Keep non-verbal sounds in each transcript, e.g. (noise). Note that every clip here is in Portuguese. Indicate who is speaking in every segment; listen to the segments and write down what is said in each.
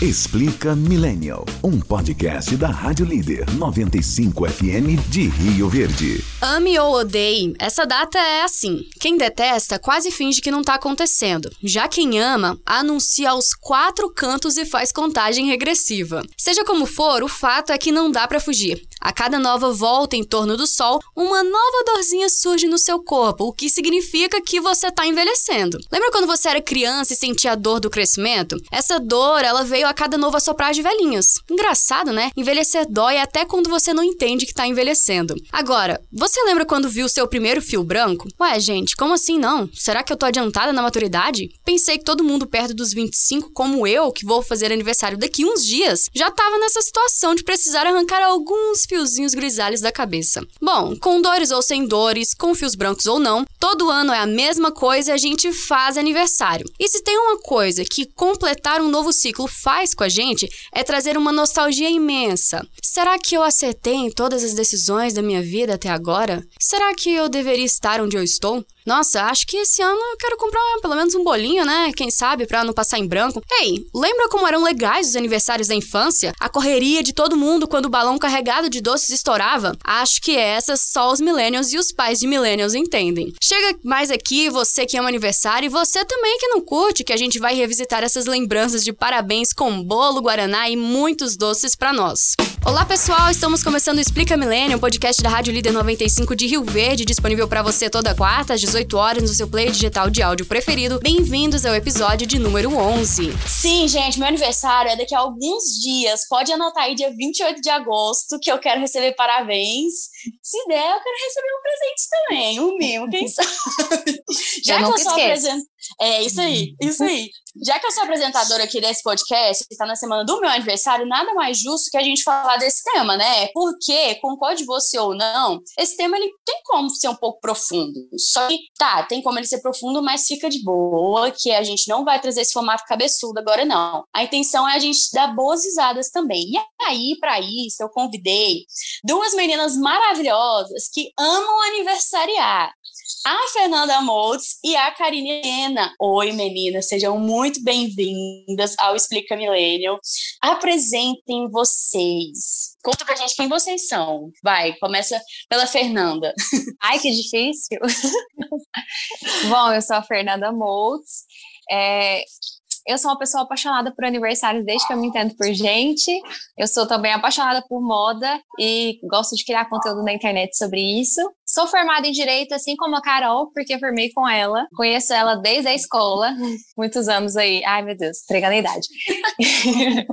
Speaker 1: Explica Millennial, um podcast da Rádio Líder 95 FM de Rio Verde.
Speaker 2: Ame ou odeie, essa data é assim. Quem detesta quase finge que não tá acontecendo. Já quem ama, anuncia aos quatro cantos e faz contagem regressiva. Seja como for, o fato é que não dá para fugir. A cada nova volta em torno do sol, uma nova dorzinha surge no seu corpo, o que significa que você tá envelhecendo. Lembra quando você era criança e sentia a dor do crescimento? Essa dor, ela veio a cada novo assoprar de velhinhas. Engraçado, né? Envelhecer dói até quando você não entende que tá envelhecendo. Agora, você lembra quando viu seu primeiro fio branco? Ué, gente, como assim não? Será que eu tô adiantada na maturidade? Pensei que todo mundo perto dos 25, como eu, que vou fazer aniversário daqui uns dias, já tava nessa situação de precisar arrancar alguns fiozinhos grisalhos da cabeça. Bom, com dores ou sem dores, com fios brancos ou não, todo ano é a mesma coisa e a gente faz aniversário. E se tem uma coisa que completar um novo ciclo faz com a gente, é trazer uma nostalgia imensa. Será que eu acertei em todas as decisões da minha vida até agora? Será que eu deveria estar onde eu estou? Nossa, acho que esse ano eu quero comprar pelo menos um bolinho, né? Quem sabe, pra não passar em branco. Ei, lembra como eram legais os aniversários da infância? A correria de todo mundo quando o balão carregado de doces estourava? Acho que essas só os millennials e os pais de millennials entendem. Chega mais aqui, você que ama aniversário e você também que não curte, que a gente vai revisitar essas lembranças de parabéns com bolo, guaraná e muitos doces para nós. Olá pessoal, estamos começando o Explica Millennium, podcast da Rádio Líder 95 de Rio Verde, disponível para você toda quarta às 18 18 horas no seu player digital de áudio preferido. Bem-vindos ao episódio de número 11.
Speaker 3: Sim, gente, meu aniversário é daqui a alguns dias. Pode anotar aí dia 28 de agosto que eu quero receber parabéns. Se der, eu quero receber um presente também, um mimo, quem (laughs) sabe. Já eu que eu sou. É, isso aí, isso aí. Já que eu sou apresentadora aqui desse podcast, que está na semana do meu aniversário, nada mais justo que a gente falar desse tema, né? Porque, concorde você ou não, esse tema ele tem como ser um pouco profundo. Só que, tá, tem como ele ser profundo, mas fica de boa, que a gente não vai trazer esse formato cabeçudo agora, não. A intenção é a gente dar boas risadas também. E aí, para isso, eu convidei duas meninas maravilhosas que amam aniversariar a Fernanda Moltz e a Karine Helena. Oi, meninas, sejam muito bem-vindas ao Explica Millennial. Apresentem vocês. Conta pra gente quem vocês são. Vai, começa pela Fernanda. (laughs)
Speaker 4: Ai, que difícil. (laughs) Bom, eu sou a Fernanda Moltz. É, eu sou uma pessoa apaixonada por aniversários desde que eu me entendo por gente. Eu sou também apaixonada por moda e gosto de criar conteúdo na internet sobre isso. Sou formada em direito, assim como a Carol, porque formei com ela. Conheço ela desde a escola, muitos anos aí. Ai, meu Deus, entregando a idade. (laughs)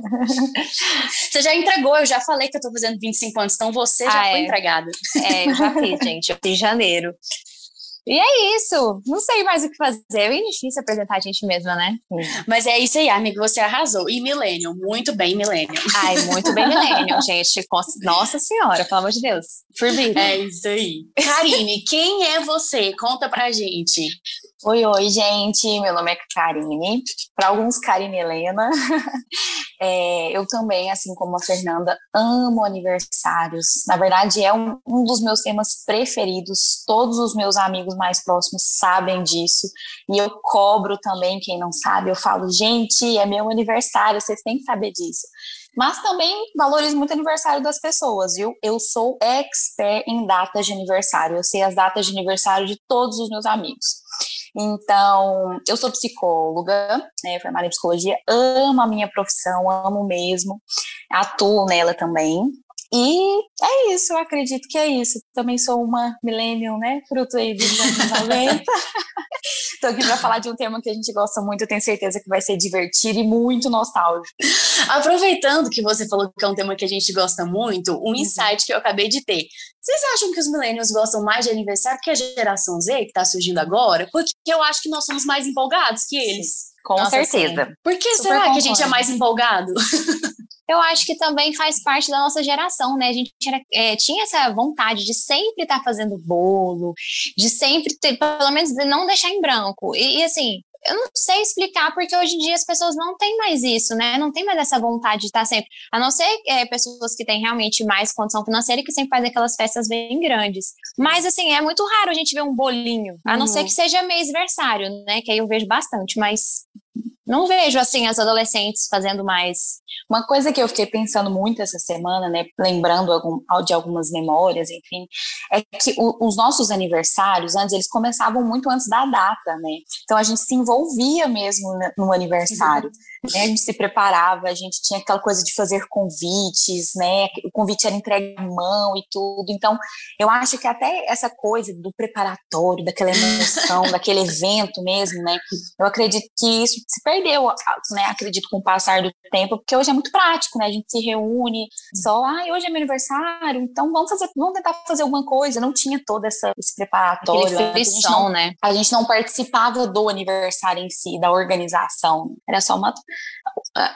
Speaker 3: você já entregou, eu já falei que eu tô fazendo 25 anos, então você já ah, foi é. entregada.
Speaker 4: É, eu já fiz, gente. Eu fiz em janeiro. E é isso. Não sei mais o que fazer. É difícil apresentar a gente mesma, né?
Speaker 3: Mas é isso aí, amigo. Você arrasou. E Millennium. Muito bem, Millennium.
Speaker 4: Ai, muito bem, Millennium, (laughs) gente. Nossa Senhora, pelo amor de Deus.
Speaker 3: Forbidden. É isso aí. Karine, quem é você? Conta pra gente.
Speaker 5: Oi, oi, gente. Meu nome é Karine. Para alguns, Karine Helena. (laughs) É, eu também, assim como a Fernanda, amo aniversários. Na verdade, é um, um, dos meus temas preferidos. Todos os meus amigos mais próximos sabem disso. E eu cobro também quem não sabe. Eu falo, gente, é meu aniversário, vocês têm que saber disso mas também valorizo muito o aniversário das pessoas, viu? Eu sou expert em datas de aniversário, eu sei as datas de aniversário de todos os meus amigos. Então, eu sou psicóloga, né, formada em psicologia, amo a minha profissão, amo mesmo, atuo nela também. E é isso, eu acredito que é isso. Também sou uma millennial, né? Fruto aí dos anos (laughs) 90. Estou (laughs) aqui para falar de um tema que a gente gosta muito, tenho certeza que vai ser divertido e muito nostálgico.
Speaker 3: Aproveitando que você falou que é um tema que a gente gosta muito, um uhum. insight que eu acabei de ter. Vocês acham que os millennials gostam mais de aniversário que a geração Z, que está surgindo agora? Porque eu acho que nós somos mais empolgados que eles.
Speaker 4: Com Nossa, certeza. Sim.
Speaker 3: Por que Super será concordo. que a gente é mais empolgado? (laughs)
Speaker 4: eu acho que também faz parte da nossa geração, né? A gente era, é, tinha essa vontade de sempre estar tá fazendo bolo, de sempre ter, pelo menos, de não deixar em branco. E, e, assim, eu não sei explicar, porque hoje em dia as pessoas não têm mais isso, né? Não tem mais essa vontade de estar sempre. A não ser é, pessoas que têm realmente mais condição financeira e que sempre fazem aquelas festas bem grandes. Mas, assim, é muito raro a gente ver um bolinho, a não ser uhum. que seja mês-versário, né? Que aí eu vejo bastante, mas Não vejo, assim, as adolescentes fazendo mais.
Speaker 5: Uma coisa que eu fiquei pensando muito essa semana, né, lembrando algum, de algumas memórias, enfim, é que o, os nossos aniversários, antes, eles começavam muito antes da data, né? Então a gente se envolvia mesmo no aniversário. Né? A gente se preparava, a gente tinha aquela coisa de fazer convites, né? O convite era entregue à mão e tudo. Então, eu acho que até essa coisa do preparatório, daquela emoção, (laughs) daquele evento mesmo, né? Eu acredito que isso se perdeu, né? Acredito com o passar do tempo, porque hoje é muito prático, né? A gente se reúne só, ah, hoje é meu aniversário, então vamos fazer, vamos tentar fazer alguma coisa. Não tinha todo essa, esse preparatório.
Speaker 4: Aquele frição, né?
Speaker 5: A gente não participava do aniversário em si, da organização. Era só uma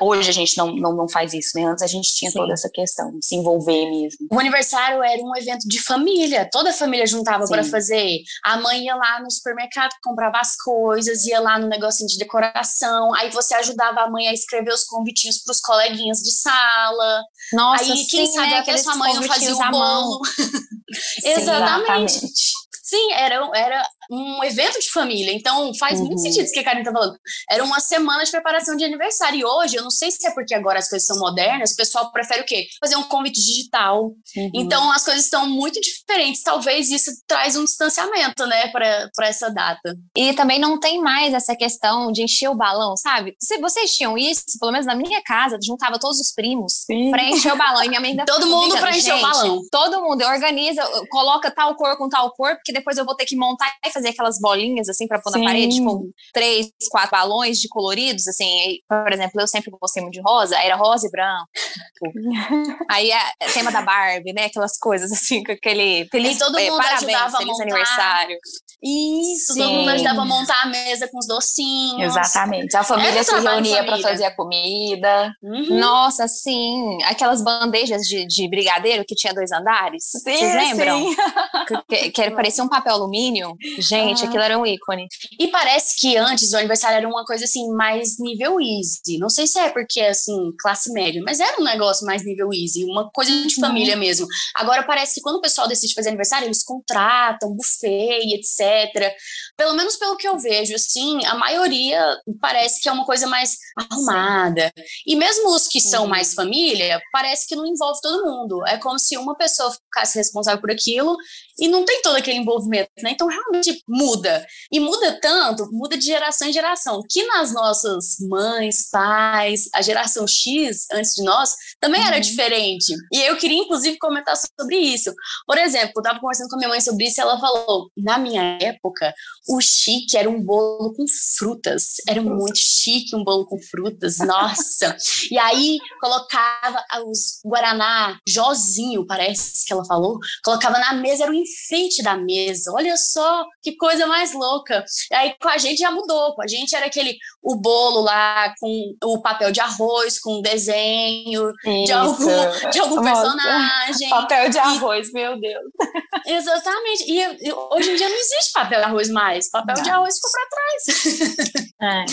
Speaker 5: Hoje a gente não, não, não faz isso, né? Antes a gente tinha Sim. toda essa questão de se envolver mesmo.
Speaker 3: O aniversário era um evento de família, toda a família juntava para fazer. A mãe ia lá no supermercado, comprava as coisas, ia lá no negocinho de decoração, aí você ajudava a mãe a escrever os convitinhos para os coleguinhas de sala.
Speaker 4: Nossa,
Speaker 3: aí quem
Speaker 4: sim,
Speaker 3: sabe
Speaker 4: né?
Speaker 3: até sua mãe não fazia o bolo. (laughs)
Speaker 5: exatamente.
Speaker 3: exatamente. Sim, era, era um evento de família. Então, faz uhum. muito sentido isso que a Karen tá falando. Era uma semana de preparação de aniversário. E hoje, eu não sei se é porque agora as coisas são modernas, o pessoal prefere o quê? Fazer um convite digital. Uhum. Então, as coisas estão muito diferentes. Talvez isso traz um distanciamento, né, para essa data.
Speaker 4: E também não tem mais essa questão de encher o balão, sabe? Se vocês tinham isso, pelo menos na minha casa, juntava todos os primos para encher o balão. E minha mãe ainda (laughs)
Speaker 3: Todo mundo para encher o balão.
Speaker 4: Todo mundo organiza, coloca tal cor com tal cor, porque depois eu vou ter que montar e fazer aquelas bolinhas, assim, para pôr Sim. na parede, com três, quatro balões de coloridos, assim. por exemplo, eu sempre gostei muito de rosa, era rosa e branco. (laughs) aí é, é tema da Barbie, né? Aquelas coisas, assim, com aquele. Feliz,
Speaker 3: e todo
Speaker 4: é,
Speaker 3: mundo
Speaker 4: parabéns,
Speaker 3: ajudava
Speaker 4: feliz
Speaker 3: a montar.
Speaker 4: aniversário.
Speaker 3: Isso, Sim. todo mundo ajudava a montar a mesa com os docinhos.
Speaker 5: Exatamente. A família se reunia para fazer a comida.
Speaker 4: Uhum. Nossa, sim. Aquelas bandejas de, de brigadeiro que tinha dois andares. Sim, Vocês lembram? Sim. Que, que, parecia um papel alumínio. Gente, uhum. aquilo era um ícone.
Speaker 3: E parece que antes o aniversário era uma coisa assim, mais nível easy. Não sei se é porque, assim, classe média, mas era um negócio mais nível easy, uma coisa de uhum. família mesmo. Agora parece que quando o pessoal decide fazer aniversário, eles contratam buffet etc. Pelo menos pelo que eu vejo, assim, a maioria parece que é uma coisa mais arrumada. E mesmo os que são mais família, parece que não envolve todo mundo. É como se uma pessoa ficasse responsável por aquilo e não tem todo aquele envolvimento, né? Então realmente muda. E muda tanto, muda de geração em geração, que nas nossas mães, pais, a geração X antes de nós também uhum. era diferente. E eu queria inclusive comentar sobre isso. Por exemplo, eu estava conversando com a minha mãe sobre isso e ela falou: "Na minha época, o chique era um bolo com frutas. Era muito chique um bolo com frutas. Nossa. e aí colocava os guaraná, jozinho, parece que ela falou, colocava na mesa era um enfeite da mesa. Olha só que coisa mais louca. Aí com a gente já mudou. Com a gente era aquele o bolo lá com o papel de arroz, com desenho Isso. de algum, de algum personagem.
Speaker 5: Papel de arroz, e, meu Deus.
Speaker 3: Exatamente. E, e, hoje em dia não existe papel de arroz mais. Papel não. de arroz ficou para trás. (laughs)
Speaker 4: É.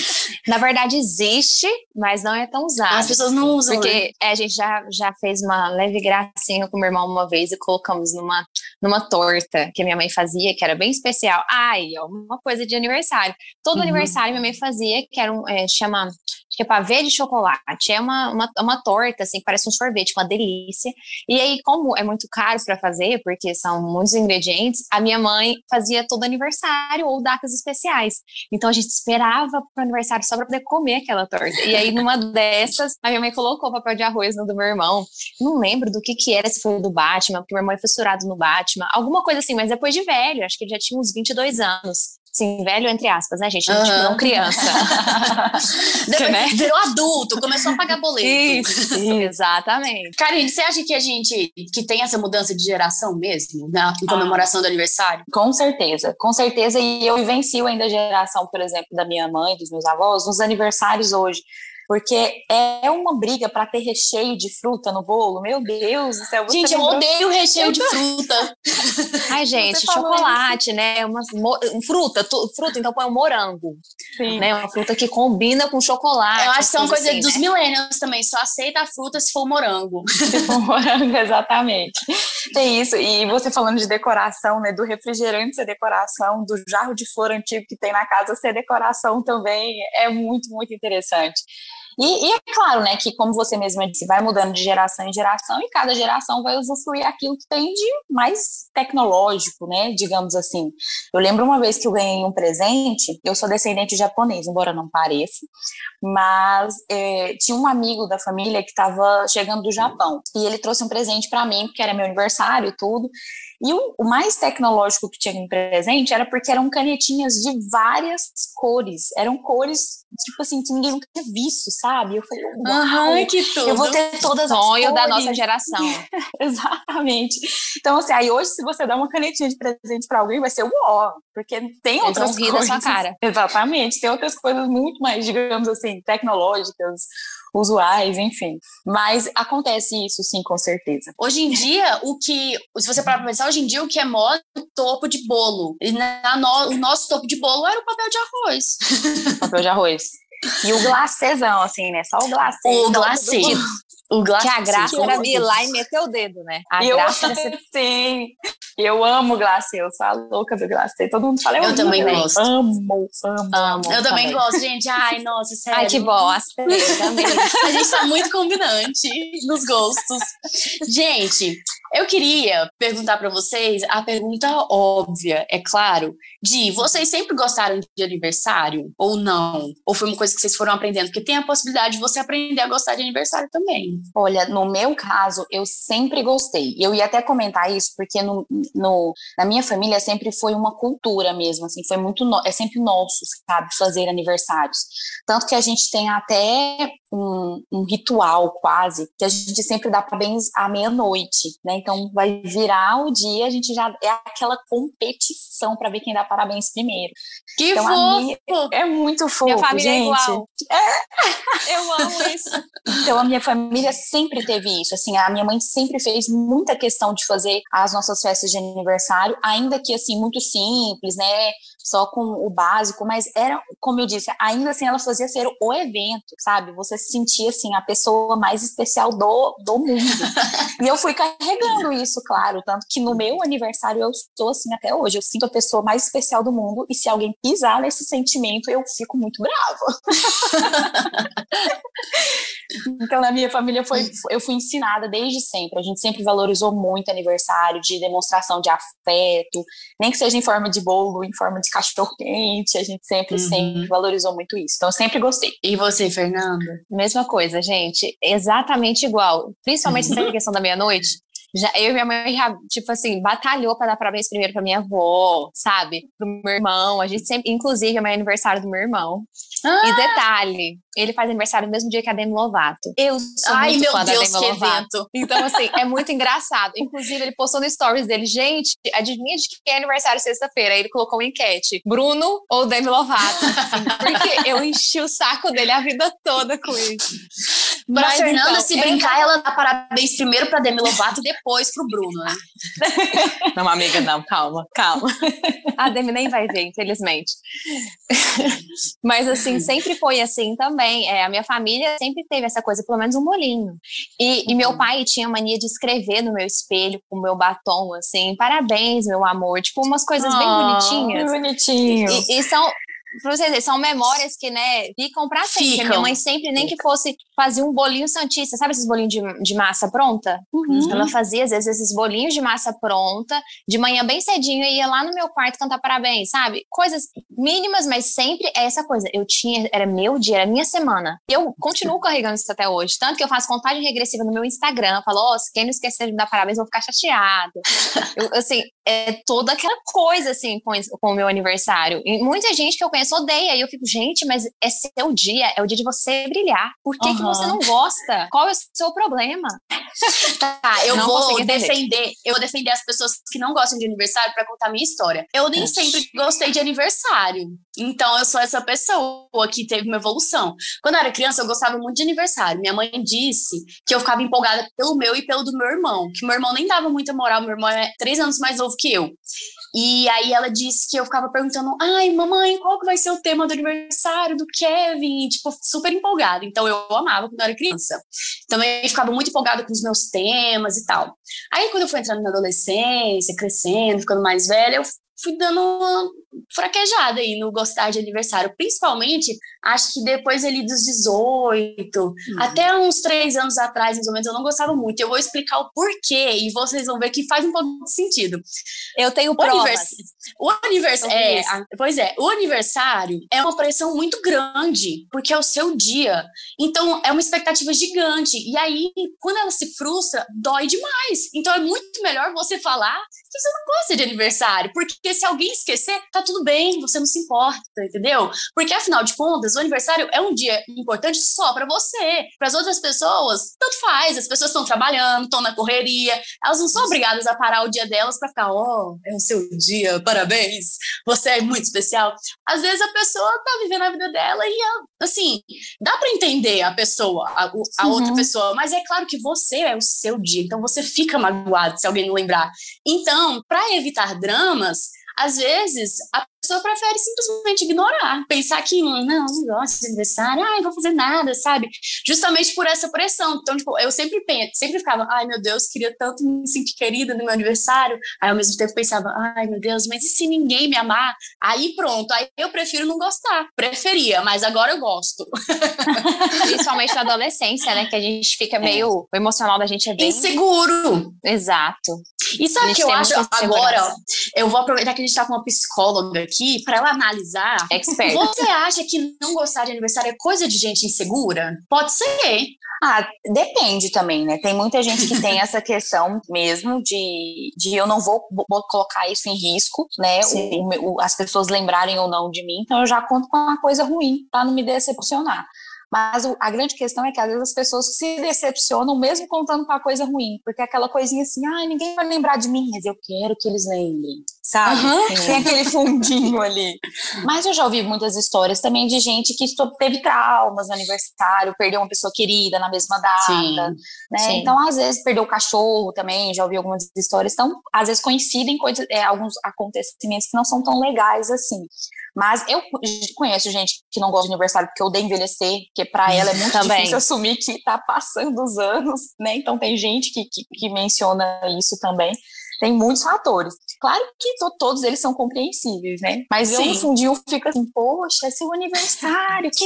Speaker 4: Na verdade, existe, mas não é tão usado.
Speaker 3: As pessoas não usam.
Speaker 4: Porque
Speaker 3: né?
Speaker 4: É, a gente já, já fez uma leve gracinha com meu irmão uma vez e colocamos numa, numa torta que a minha mãe fazia, que era bem especial. Ai, ó, uma coisa de aniversário. Todo uhum. aniversário minha mãe fazia, que era um, é, chama, que é pavê de chocolate. É uma, uma, uma torta, assim, parece um sorvete, uma delícia. E aí, como é muito caro para fazer, porque são muitos ingredientes, a minha mãe fazia todo aniversário ou datas especiais. Então a gente esperava pro aniversário só para poder comer aquela torta. E aí, numa dessas, a minha mãe colocou papel de arroz no do meu irmão. Não lembro do que que era, se foi do Batman, porque meu irmão é fissurado no Batman alguma coisa assim, mas depois de velho, acho que ele já tinha uns 22 anos. Sim, velho entre aspas, né, gente? Uhum. Tipo, não criança. (laughs)
Speaker 3: Depois né? virou adulto, começou a pagar boleto.
Speaker 4: Isso, (laughs) exatamente.
Speaker 3: Karine, você acha que a gente que tem essa mudança de geração mesmo, na comemoração ah. do aniversário?
Speaker 5: Com certeza, com certeza. E eu vivencio ainda a geração, por exemplo, da minha mãe, dos meus avós, nos aniversários hoje porque é uma briga para ter recheio de fruta no bolo. Meu Deus do céu.
Speaker 3: Gente, eu odeio recheio de fruta. (laughs)
Speaker 4: Ai, gente, chocolate, né? Uma, fruta, tu, fruta, então põe um morango. Sim. Né? Uma fruta que combina com chocolate.
Speaker 3: Eu acho que são coisas assim, dos né? millennials também, só aceita a fruta se for morango. (laughs)
Speaker 5: Se for morango, exatamente. Tem isso. E você falando de decoração, né? Do refrigerante ser decoração, do jarro de flor antigo que tem na casa ser decoração também, é muito, muito interessante. E, e, é claro, né, que como você mesma disse, vai mudando de geração em geração e cada geração vai usufruir aquilo que tem de mais tecnológico, né, digamos assim. Eu lembro uma vez que eu ganhei um presente, eu sou descendente de japonês, embora não pareça, mas é, tinha um amigo da família que estava chegando do Japão e ele trouxe um presente para mim, porque era meu aniversário e tudo, e o, o, mais tecnológico que tinha em presente era porque eram canetinhas de várias cores. Eram cores, tipo assim, que ninguém nunca tinha visto, sabe? Eu falei,
Speaker 3: uau, que tudo.
Speaker 5: eu vou ter todas
Speaker 4: as
Speaker 5: Sonho
Speaker 4: da nossa geração. (laughs)
Speaker 5: Exatamente. Então, assim, aí hoje, se você dá uma canetinha de presente para alguém, vai ser uau, porque tem Eles outras
Speaker 4: coisas. da sua cara. (laughs)
Speaker 5: Exatamente. Tem outras coisas muito mais, digamos assim, tecnológicas, usuais, enfim. Mas acontece isso, sim, com certeza.
Speaker 3: Hoje em dia, o que, se você parar pra pensar, hoje em dia o que é moda é o topo de bolo. E na, no, o nosso topo de bolo era o papel de arroz.
Speaker 5: papel de arroz. E o glacezão, assim, né? Só o glacê.
Speaker 3: O glacê.
Speaker 4: O. Que a graça era vir lá e meter o dedo, né? A
Speaker 5: eu, graça (laughs) ser... Sim. Eu amo glacê, eu sou a louca do glacê. Todo mundo fala,
Speaker 3: eu, eu também gosto.
Speaker 5: Amo, amo, amo.
Speaker 3: Eu também gosto, gente. Ai, nossa, sério. (laughs)
Speaker 4: Ai, que bom. (laughs) A
Speaker 3: gente tá muito combinante nos gostos. Gente, eu queria perguntar para vocês a pergunta óbvia, é claro, de vocês sempre gostaram de aniversário ou não? Ou foi uma coisa que vocês foram aprendendo? Porque tem a possibilidade de você aprender a gostar de aniversário também.
Speaker 5: Olha, no meu caso, eu sempre gostei. Eu ia até comentar isso porque no, no na minha família sempre foi uma cultura mesmo, assim, foi muito no, é sempre nosso, sabe, fazer aniversários. Tanto que a gente tem até um, um ritual quase que a gente sempre dá parabéns à meia-noite, né? Então vai virar o dia, a gente já é aquela competição para ver quem dá parabéns primeiro.
Speaker 3: Que
Speaker 5: então,
Speaker 3: fofo!
Speaker 5: É muito fofo, minha
Speaker 4: família
Speaker 5: gente.
Speaker 4: É igual.
Speaker 5: É. (laughs) Eu amo isso. Então a minha família sempre teve isso, assim, a minha mãe sempre fez muita questão de fazer as nossas festas de aniversário, ainda que assim muito simples, né? Só com o básico, mas era, como eu disse, ainda assim ela fazia ser o evento, sabe? Você se sentia assim a pessoa mais especial do, do mundo. (laughs) e eu fui carregando isso, claro, tanto que no meu aniversário eu estou assim até hoje. Eu sinto a pessoa mais especial do mundo e se alguém pisar nesse sentimento, eu fico muito brava. (laughs) então, na minha família foi, eu fui ensinada desde sempre. A gente sempre valorizou muito aniversário, de demonstração de afeto, nem que seja em forma de bolo, em forma de cachorro quente, a gente sempre, uhum. sempre valorizou muito isso. Então, eu sempre gostei.
Speaker 3: E você, Fernanda?
Speaker 4: Mesma coisa, gente. Exatamente igual. Principalmente uhum. essa questão da meia-noite. Já, eu e minha mãe, tipo assim, batalhou para dar parabéns primeiro para minha avó, sabe? Pro meu irmão. A gente sempre, inclusive, é meu aniversário do meu irmão. Ah! E detalhe, ele faz aniversário no mesmo dia que a Demi Lovato. Eu sou Ai, muito fã Deus, da Demi Lovato. Evento. Então, assim, é muito engraçado. Inclusive, ele postou no stories dele, gente, adivinha de que é aniversário sexta-feira? Aí ele colocou uma enquete: Bruno ou Demi Lovato? Assim, porque eu enchi o saco dele a vida toda com isso.
Speaker 3: Pra Mas, Fernanda, então, se brincar, ela dá parabéns primeiro pra Demi Lovato e depois pro Bruno, né? (laughs)
Speaker 4: Não, amiga, não, calma, calma. A Demi nem vai ver, infelizmente. Mas, assim, sempre foi assim também. É, a minha família sempre teve essa coisa, pelo menos um molinho. E, e meu uhum. pai tinha mania de escrever no meu espelho com o meu batom, assim, parabéns, meu amor. Tipo, umas coisas oh, bem bonitinhas.
Speaker 5: Bonitinho.
Speaker 4: E, e são, pra vocês verem, são memórias que, né, ficam pra sempre. Ficam. Minha mãe sempre, nem que fosse fazer um bolinho santista, sabe esses bolinhos de, de massa pronta? Uhum. Ela fazia, às vezes, esses bolinhos de massa pronta, de manhã bem cedinho, e ia lá no meu quarto cantar parabéns, sabe? Coisas mínimas, mas sempre é essa coisa. Eu tinha, era meu dia, era minha semana. E eu continuo carregando isso até hoje. Tanto que eu faço contagem regressiva no meu Instagram, falo, ó, oh, quem não esquecer de me dar parabéns, eu vou ficar chateado. (laughs) eu, assim, é toda aquela coisa, assim, com, com o meu aniversário. E muita gente que eu conheço odeia. E eu fico, gente, mas é seu dia, é o dia de você brilhar. Por que, uhum. que você não gosta? Qual é o seu problema? (laughs)
Speaker 3: Tá, eu
Speaker 4: Não
Speaker 3: vou
Speaker 4: entender.
Speaker 3: defender, eu vou defender as pessoas que não gostam de aniversário pra contar minha história. Eu nem
Speaker 5: Ixi.
Speaker 3: sempre gostei de aniversário. Então eu sou essa pessoa que teve uma evolução. Quando eu era criança, eu gostava muito de aniversário. Minha mãe disse que eu ficava empolgada pelo meu e pelo do meu irmão, que meu irmão nem dava muita moral, meu irmão é três anos mais novo que eu. E aí ela disse que eu ficava perguntando: ai, mamãe, qual que vai ser o tema do aniversário do Kevin? E, tipo, super empolgada. Então eu amava quando eu era criança. Também ficava muito empolgada com os meus temas e tal. Aí quando eu fui entrando na adolescência, crescendo, ficando mais velha, eu fui dando uma fraquejada aí no gostar de aniversário. Principalmente, acho que depois ali dos 18, até uns três anos atrás, mais ou menos, eu não gostava muito. Eu vou explicar o porquê e vocês vão ver que faz um pouco de sentido.
Speaker 4: Eu tenho
Speaker 3: O,
Speaker 4: provas.
Speaker 3: O aniversário. É,
Speaker 4: isso.
Speaker 3: a- pois é, o aniversário é uma pressão muito grande, porque é o seu dia. Então, é uma expectativa gigante. E aí, quando ela se frustra, dói demais. Então, é muito melhor você falar que você não gosta de aniversário. Porque se alguém esquecer, tá tudo bem, você não se importa, entendeu? Porque, afinal de contas, o aniversário é um dia importante só para você. Para as outras pessoas, tanto faz. As pessoas estão trabalhando, estão na correria. Elas não são obrigadas a parar o dia delas para ficar, ó, é o seu dia, parabéns, você é muito especial. Às vezes a pessoa tá vivendo a vida dela e, assim, dá para entender a pessoa, a, a
Speaker 5: Uhum.
Speaker 3: outra pessoa, mas é claro que você é o seu dia, então você fica magoado se alguém não lembrar. Então, para evitar dramas, às vezes a pessoa prefere simplesmente ignorar, pensar que hum, não, não gosto de aniversário, ai, não vou fazer nada, sabe? Justamente por essa pressão. Então, tipo, eu sempre penso, sempre ficava, ai meu Deus, queria tanto me sentir querida no meu aniversário. Aí ao mesmo tempo pensava, ai meu Deus, mas e se ninguém me amar? Aí pronto, aí eu prefiro não gostar. Preferia, mas agora eu gosto. (laughs)
Speaker 4: Principalmente na adolescência, né? Que a gente fica meio. O emocional da gente é bem.
Speaker 3: Inseguro.
Speaker 4: Exato.
Speaker 3: E sabe o que eu acho agora? Eu vou aproveitar que a gente tá com uma psicóloga aqui para ela analisar.
Speaker 4: Expert.
Speaker 3: Você acha que não gostar de aniversário é coisa de gente insegura? Pode ser.
Speaker 5: Ah, depende também, né? Tem muita gente que tem essa questão mesmo de, de eu não vou, vou colocar isso em risco, né? O- o- as pessoas lembrarem ou não de mim, então eu já conto com uma coisa ruim para não me decepcionar. Mas a grande questão é que às vezes as pessoas se decepcionam mesmo contando com a coisa ruim, porque é aquela coisinha assim, ah, ninguém vai lembrar de mim, mas eu quero que eles lembrem, sabe?
Speaker 3: Aham.
Speaker 5: Tem aquele fundinho ali. Mas eu já ouvi muitas histórias também de gente que teve traumas no aniversário, perdeu uma pessoa querida na mesma data,
Speaker 3: Sim.
Speaker 5: né?
Speaker 3: Sim.
Speaker 5: Então, às vezes, perdeu o cachorro também, já ouvi algumas histórias. Então, às vezes coincidem coisas, é, alguns acontecimentos que não são tão legais assim. Mas eu co- conheço gente que não gosta de aniversário porque odeia envelhecer, porque pra (laughs) ela é muito
Speaker 4: Também.
Speaker 5: difícil assumir que tá passando os anos, né? Então tem gente que, que, que menciona isso também. Tem muitos fatores. Claro que to- todos eles são compreensíveis, né? Mas eu,
Speaker 3: Sim.
Speaker 5: no fundinho, fico assim, poxa, é seu aniversário, que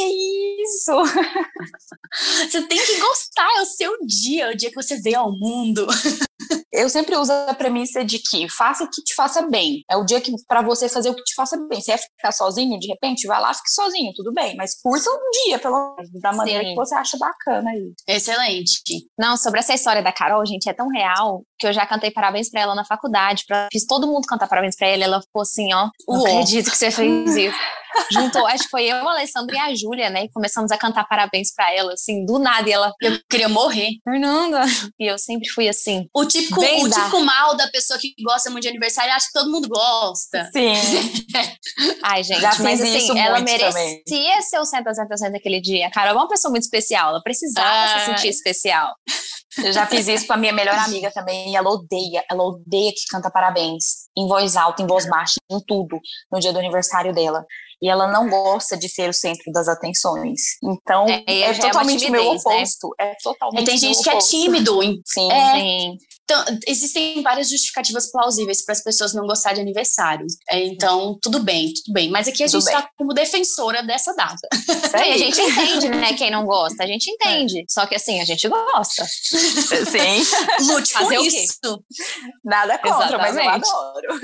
Speaker 5: isso? (laughs)
Speaker 3: Você tem que gostar, é o seu dia, o dia que você veio ao mundo. (laughs)
Speaker 5: Eu sempre uso a premissa de que faça o que te faça bem. É o dia que para você fazer o que te faça bem. Se é ficar sozinho, de repente, vai lá, fique sozinho, tudo bem. Mas curta um dia, pelo menos, da maneira
Speaker 4: Sim.
Speaker 5: que você acha bacana aí.
Speaker 3: Excelente.
Speaker 4: Não, sobre essa história da Carol, gente, é tão real que eu já cantei parabéns pra ela na faculdade. Pra, fiz todo mundo cantar parabéns pra ela. Ela ficou assim, ó. Não acredito que você fez isso. (laughs) Juntou, acho que foi eu, a Alessandra e a Júlia, né? E começamos a cantar parabéns pra ela, assim, do nada. E ela,
Speaker 3: Eu queria morrer.
Speaker 4: Fernanda. E eu sempre fui assim.
Speaker 3: O típico, o típico mal da pessoa que gosta muito de aniversário acha que todo mundo gosta.
Speaker 5: Sim. (laughs)
Speaker 4: Ai, gente,
Speaker 5: Já
Speaker 4: mas assim,
Speaker 5: isso
Speaker 4: ela merecia
Speaker 5: também.
Speaker 4: ser o 100% 100% daquele dia. A Carol é uma pessoa muito especial, ela precisava
Speaker 3: Ah.
Speaker 4: se sentir especial.
Speaker 5: Eu já fiz isso com a minha melhor amiga também, e ela odeia, ela odeia que canta parabéns em voz alta, em voz baixa, em tudo, no dia do aniversário dela. E ela não gosta de ser o centro das atenções. Então,
Speaker 4: É,
Speaker 5: é,
Speaker 4: é uma
Speaker 5: totalmente o meu
Speaker 4: timidez, né?
Speaker 5: oposto. É totalmente
Speaker 3: E tem
Speaker 5: meu
Speaker 3: gente que é tímido. em-
Speaker 5: Sim.
Speaker 3: É.
Speaker 4: Sim.
Speaker 3: Então, existem várias justificativas plausíveis para as pessoas não gostarem de aniversário. É, Então, tudo bem, tudo bem. Mas aqui a
Speaker 5: Tudo
Speaker 3: gente está como defensora dessa data.
Speaker 5: Isso (laughs)
Speaker 4: a gente entende, né, quem não gosta. A gente entende. Só que assim, a gente gosta. (laughs)
Speaker 5: Sim.
Speaker 3: Lute
Speaker 4: Fazer
Speaker 3: com
Speaker 4: o quê?
Speaker 3: isso.
Speaker 5: Nada contra, mas eu
Speaker 4: Exatamente.
Speaker 5: adoro.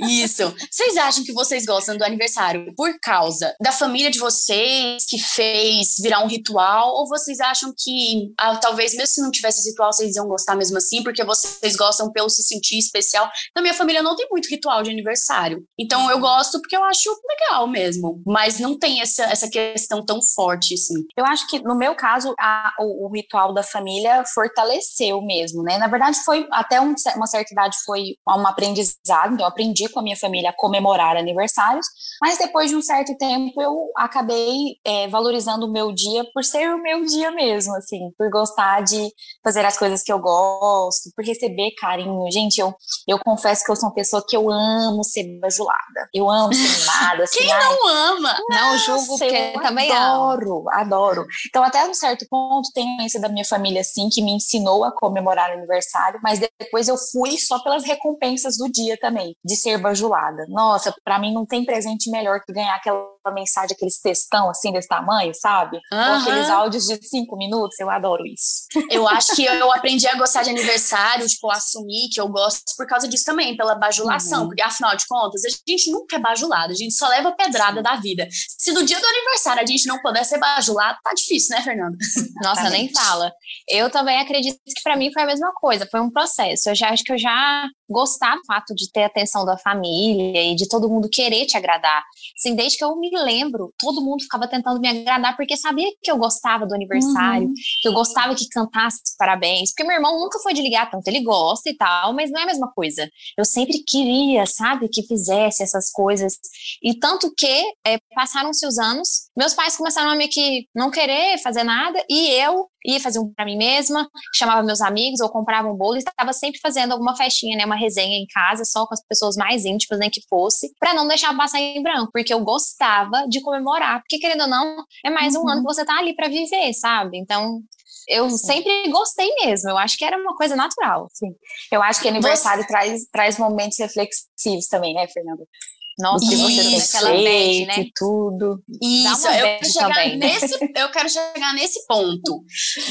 Speaker 5: (laughs)
Speaker 3: Isso. Vocês acham que vocês gostam do aniversário por causa da família de vocês que fez virar um ritual? Ou vocês acham que ah, talvez mesmo se não tivesse esse ritual, vocês iam gostar mesmo assim, porque vocês gostam pelo se sentir especial. Na minha família não tem muito ritual de aniversário. Então eu gosto porque eu acho legal mesmo. Mas não tem essa, essa questão tão forte, assim.
Speaker 5: Eu acho que, no meu caso, a, o, o, ritual da família fortaleceu mesmo, né? Na verdade, foi até um, uma certa idade foi um aprendizado. Então, eu aprendi com a minha família a comemorar aniversários. Mas depois de um certo tempo, eu acabei é, valorizando o meu dia por ser o meu dia mesmo, assim, por gostar de fazer as coisas que eu gosto, por receber carinho. Gente, eu, eu confesso que eu sou uma pessoa que eu amo ser bajulada. Eu amo ser (laughs) mimada. Assim,
Speaker 3: Quem não ama?
Speaker 4: Não julgo, porque eu também
Speaker 5: adoro, adoro. Então, até um certo ponto, tem esse da minha família, assim, que me ensinou a comemorar o aniversário, mas depois eu fui só pelas recompensas do dia também, de ser bajulada. Nossa, para mim não tem presente melhor que ganhar aquela mensagem, aqueles textão assim desse tamanho, sabe? Uhum. Ou aqueles áudios de cinco minutos, eu adoro isso.
Speaker 3: Eu acho que eu aprendi a gostar de aniversário, tipo, assumir que eu gosto por causa disso também, pela bajulação, uhum. porque afinal de contas, a gente nunca é bajulado, a gente só leva pedrada da vida. Se no dia do aniversário a gente não puder ser bajulado, tá difícil, né, Fernanda?
Speaker 4: Nossa, nem fala. Eu também acredito que para mim foi a mesma coisa, foi um processo. Eu já acho que eu já gostava do fato de ter a atenção da família e de todo mundo querer te agradar. Assim, desde que eu me lembro, todo mundo ficava tentando me agradar porque sabia que eu gostava do aniversário, uhum. que eu gostava que cantasse parabéns. Porque meu irmão nunca foi de ligar tanto, ele gosta e tal, mas não é a mesma coisa. Eu sempre queria, sabe, que fizesse essas coisas. E tanto que é, passaram-se os anos, meus pais começaram a meio que não querer fazer nada e eu ia fazer um para mim mesma, chamava meus amigos ou comprava um bolo e estava sempre fazendo alguma festinha, né, uma resenha em casa, só com as pessoas mais íntimas, nem né, que fosse, para não deixar passar em branco, porque eu gostava de comemorar, porque querendo ou não, é mais um ano uhum. que você tá ali para viver, sabe? Então, eu sempre gostei mesmo, eu acho que era uma coisa natural.
Speaker 5: Sim. Eu acho que aniversário você... traz, traz momentos reflexivos também, né, Fernanda?
Speaker 4: Nossa,
Speaker 5: que
Speaker 4: você tem aquela bad, né?
Speaker 5: tudo.
Speaker 3: Isso, eu quero, chegar nesse, eu quero chegar nesse ponto.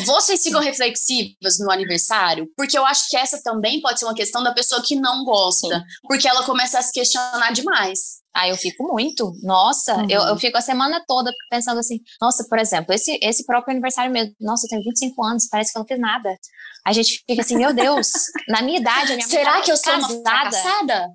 Speaker 3: Vocês ficam reflexivas no aniversário? Porque eu acho que essa também pode ser uma questão da pessoa que não gosta. Sim. Porque ela começa a se questionar demais.
Speaker 4: Ah, eu fico muito. Nossa, uhum. eu, eu fico a semana toda pensando assim, nossa, por exemplo, esse, esse próprio aniversário mesmo, nossa, eu tenho 25 anos, parece que eu não fiz nada. A gente fica assim, meu Deus, (laughs) na minha idade, a minha
Speaker 3: Será
Speaker 4: mãe
Speaker 3: que eu sou casada?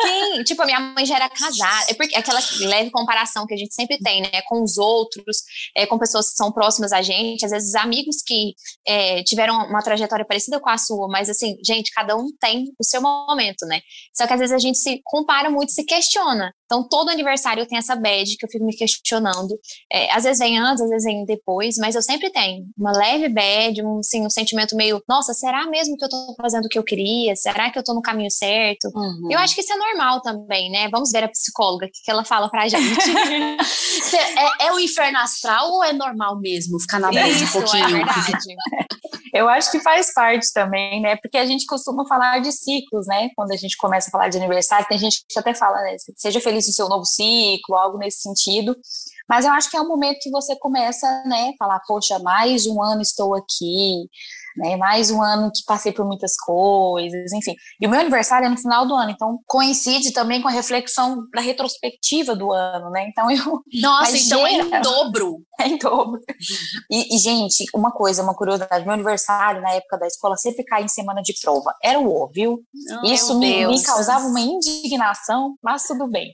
Speaker 4: Sim, tipo, a minha mãe já era casada. É porque aquela leve comparação que a gente sempre tem, né, com os outros, é, com pessoas que são próximas a gente, às vezes amigos que é, tiveram uma trajetória parecida com a sua, mas assim, gente, cada um tem o seu momento, né? Só que às vezes a gente se compara muito, se questiona. миллиона. Então, todo aniversário eu tenho essa bad que eu fico me questionando. É, às vezes vem antes, às vezes vem depois, mas eu sempre tenho uma leve bad, um, assim, um sentimento meio, nossa, será mesmo que eu tô fazendo o que eu queria? Será que eu tô no caminho certo? Uhum. Eu acho que isso é normal também, né? Vamos ver a psicóloga, o que ela fala pra gente. (laughs)
Speaker 3: é, é, o inferno astral ou é normal mesmo ficar na bad um pouquinho? É
Speaker 4: verdade. (laughs)
Speaker 5: eu acho que faz parte também, né? Porque a gente costuma falar de ciclos, né? Quando a gente começa a falar de aniversário, tem gente que até fala, né? Seja feliz no seu novo ciclo, algo nesse sentido. Mas eu acho que é um momento que você começa, né, falar, poxa, mais um ano estou aqui, né? Mais um ano que passei por muitas coisas, enfim. E o meu aniversário é no final do ano, então coincide também com a reflexão da retrospectiva do ano, né? Então eu. (laughs)
Speaker 3: Nossa, então é em dobro. (laughs)
Speaker 5: É em dobro. E, e, gente, uma coisa, uma curiosidade: meu aniversário na época da escola sempre cai em semana de prova. Era o O, viu? Oh, Isso me, me, causava uma indignação, mas tudo bem.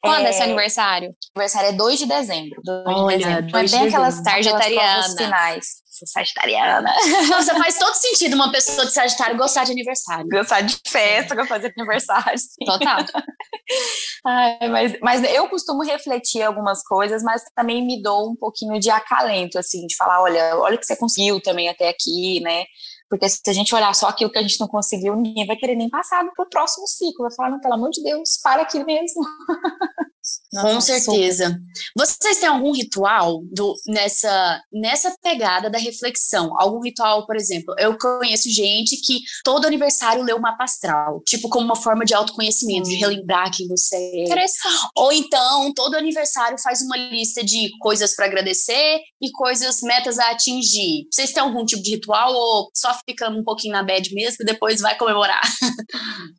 Speaker 4: Quando é, é seu aniversário?
Speaker 5: aniversário é 2 de dezembro. 2
Speaker 3: Olha, de dezembro. É bem
Speaker 5: aquelas, aquelas finais sou sagitariana. (laughs)
Speaker 3: Nossa, faz todo sentido uma pessoa de Sagitário gostar de aniversário.
Speaker 5: Gostar de festa, gostar de aniversário. Sim.
Speaker 4: Total. (laughs)
Speaker 5: Ai, mas, mas eu costumo refletir algumas coisas, mas também me dou um pouquinho de acalento, assim, de falar, olha, olha o que você conseguiu também até aqui, né? Porque se a gente olhar só aquilo que a gente não conseguiu, ninguém vai querer nem passar para o próximo ciclo. Vai falar, não, pelo amor de Deus, para aqui mesmo. (laughs)
Speaker 3: Nossa, Com certeza. Vocês têm algum ritual do, nessa, nessa pegada da reflexão? Algum ritual, por exemplo? Eu conheço gente que todo aniversário lê o mapa astral, tipo como uma forma de autoconhecimento, hum. de relembrar quem você é.
Speaker 4: Interessante.
Speaker 3: Ou então, todo aniversário faz uma lista de coisas para agradecer e coisas, metas a atingir. Vocês têm algum tipo de ritual ou só fica um pouquinho na bad mesmo e depois vai comemorar?